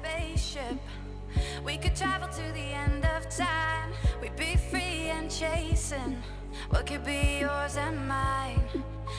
spaceship. We could travel to the end of time. We'd be free and chasing what could be yours and mine.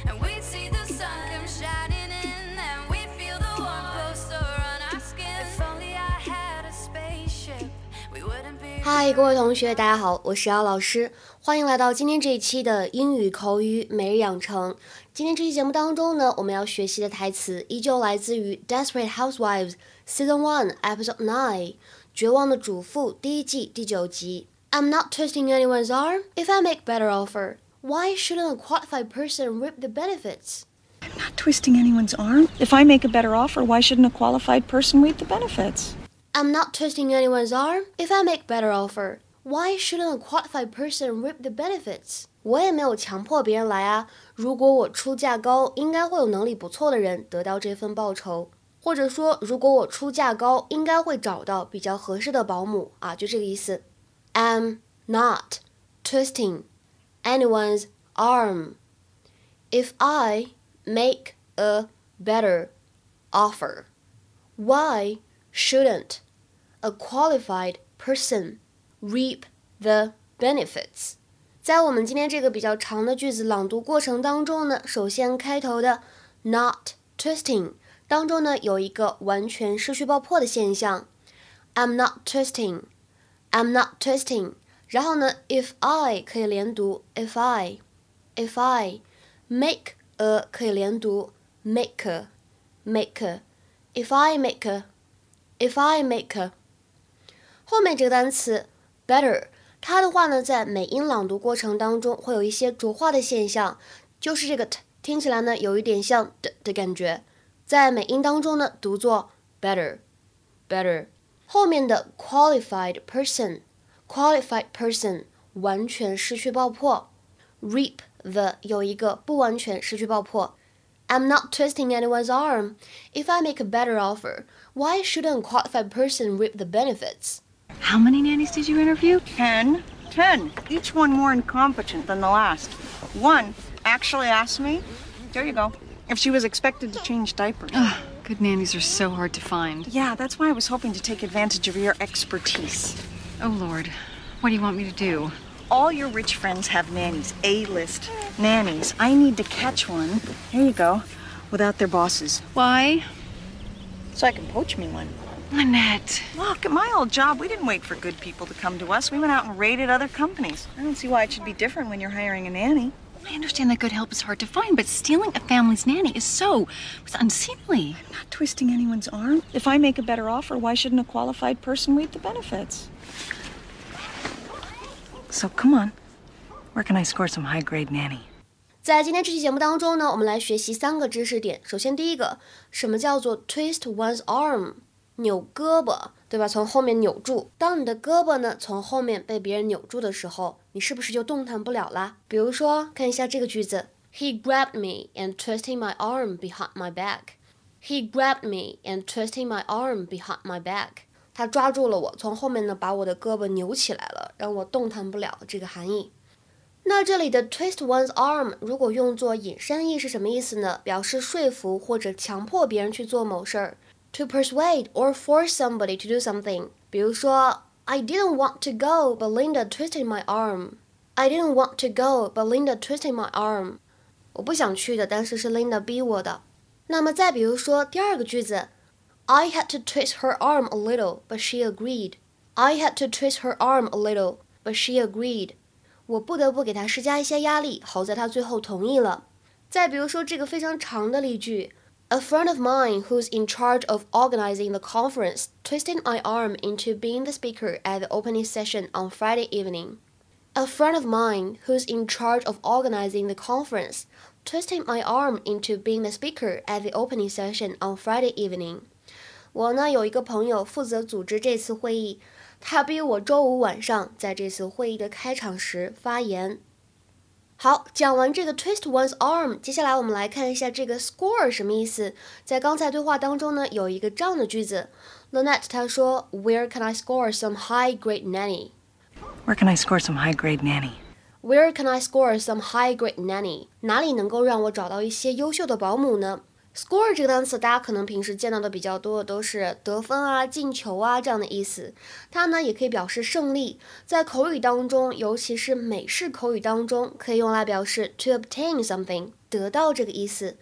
And we'd see the sun come shining in, and we'd feel the warmth closer on our skin. If only I had a spaceship, we wouldn't be. 嗨，各位同学，大家好，我是姚老师， 欢迎来到今天这一期的英语口语每日养成。今天这期节目当中呢，我们要学习的台词依旧来自于《Desperate Housewives》Season One Episode Nine，《绝望的主妇》第一季第九集。I'm not twisting anyone's arm. If I make better offer, why shouldn't a qualified person reap the benefits? Not twisting anyone's arm. If I make a better offer, why shouldn't a qualified person reap the benefits? I'm not twisting anyone's arm. If I make better offer, why shouldn't a qualified person reap the benefits? 我也没有强迫别人来啊。如果我出价高，应该会有能力不错的人得到这份报酬。或者说，如果我出价高，应该会找到比较合适的保姆啊，就这个意思。I'm not twisting anyone's arm. If I make a better offer, why shouldn't a qualified person reap the benefits? 在我们今天这个比较长的句子朗读过程当中呢，首先开头的 not twisting 当中呢有一个完全失去爆破的现象，I'm not twisting。I'm not twisting。然后呢，if I 可以连读，if I，if I make a 可以连读，make a，make a。If I make a，if I make a。后面这个单词 better，它的话呢，在美音朗读过程当中会有一些浊化的现象，就是这个 t 听起来呢有一点像的的感觉，在美音当中呢读作 better，better。后面的 qualified person，qualified person 完全失去爆破，reap the 有一个不完全失去爆破。I'm not twisting anyone's arm. If I make a better offer, why shouldn't qualified person reap the benefits? How many nannies did you interview? Ten. Ten. Each one more incompetent than the last. One actually asked me, there you go, if she was expected to change diapers. Ugh, good nannies are so hard to find. Yeah, that's why I was hoping to take advantage of your expertise. Oh, Lord. What do you want me to do? All your rich friends have nannies, A list nannies. I need to catch one, there you go, without their bosses. Why? So I can poach me one. Lynette. Look, at my old job, we didn't wait for good people to come to us. We went out and raided other companies. I don't see why it should be different when you're hiring a nanny. I understand that good help is hard to find, but stealing a family's nanny is so it's unseemly. Not twisting anyone's arm. If I make a better offer, why shouldn't a qualified person reap the benefits? So come on. Where can I score some high grade nanny? 在今天这期节目当中呢，我们来学习三个知识点。首先，第一个，什么叫做 twist one's arm？ 扭胳膊，对吧？从后面扭住。当你的胳膊呢从后面被别人扭住的时候，你是不是就动弹不了啦？比如说，看一下这个句子：He grabbed me and twisting my arm behind my back. He grabbed me and twisting my arm behind my back. 他抓住了我，从后面呢把我的胳膊扭起来了，让我动弹不了。这个含义。那这里的 twist one's arm 如果用作引申义是什么意思呢？表示说服或者强迫别人去做某事儿。To persuade or force somebody to do something。比如说，I didn't want to go, but Linda twisted my arm. I didn't want to go, but Linda twisted my arm. 我不想去的，但是是 Linda 逼我的。那么再比如说第二个句子，I had to twist her arm a little, but she agreed. I had to twist her arm a little, but she agreed. 我不得不给她施加一些压力，好在她最后同意了。再比如说这个非常长的例句 ，A friend of mine who's in charge of organizing the conference twisted my arm into being the speaker at the opening session on Friday evening. A friend of mine who's in charge of organizing the conference twisted my arm into being the speaker at the opening session on Friday evening. 我呢有一个朋友负责组织这次会议。他逼我周五晚上在这次会议的开场时发言。 好，讲完这个 twist one's arm，接下来我们来看一下这个 score 什么意思。在刚才对话当中呢，有一个这样的句子，Lynette 她说，Where can I score some high grade nanny? Where can I score some high grade nanny? Where can I score some high grade nanny? 哪里能够让我找到一些优秀的保姆呢？ Score 这个单词，大家可能平时见到的比较多的都是得分啊、进球啊这样的意思。它呢也可以表示胜利，在口语当中，尤其是美式口语当中，可以用来表示 to obtain something，得到这个意思。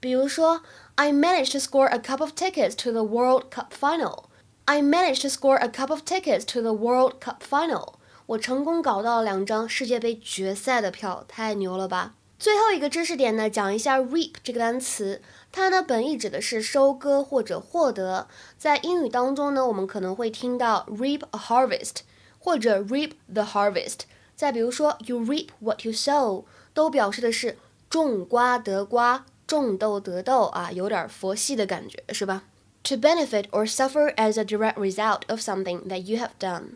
比如说，I managed to score a couple of tickets to the World Cup final. I managed to score a couple of tickets to the World Cup final. 我成功搞到了两张世界杯决赛的票，太牛了吧！最后一个知识点呢，讲一下 reap 这个单词，它呢本意指的是收割或者获得。在英语当中呢，我们可能会听到 reap a harvest 或者 reap the harvest。再比如说 you reap what you sow，都表示的是种瓜得瓜，种豆得豆啊，有点佛系的感觉，是吧？To benefit or suffer as a direct result of something that you have done。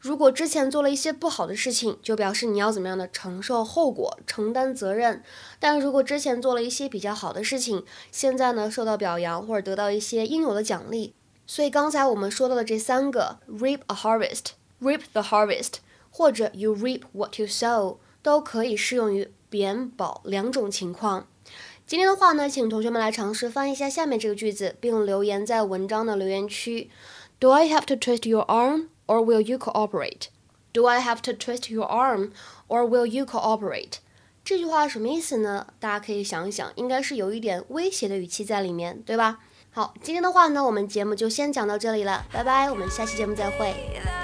如果之前做了一些不好的事情，就表示你要怎么样的承受后果、承担责任。但如果之前做了一些比较好的事情，现在呢受到表扬或者得到一些应有的奖励。所以刚才我们说到的这三个，reap a harvest，reap the harvest，或者 you reap what you sow，都可以适用于贬褒两种情况。今天的话呢，请同学们来尝试翻译一下下面这个句子，并留言在文章的留言区。Do I have to twist your arm? Or will you cooperate? Do I have to twist your arm, or will you cooperate? 这句话什么意思呢？大家可以想一想，应该是有一点威胁的语气在里面，对吧？好，今天的话呢，我们节目就先讲到这里了，拜拜，我们下期节目再会。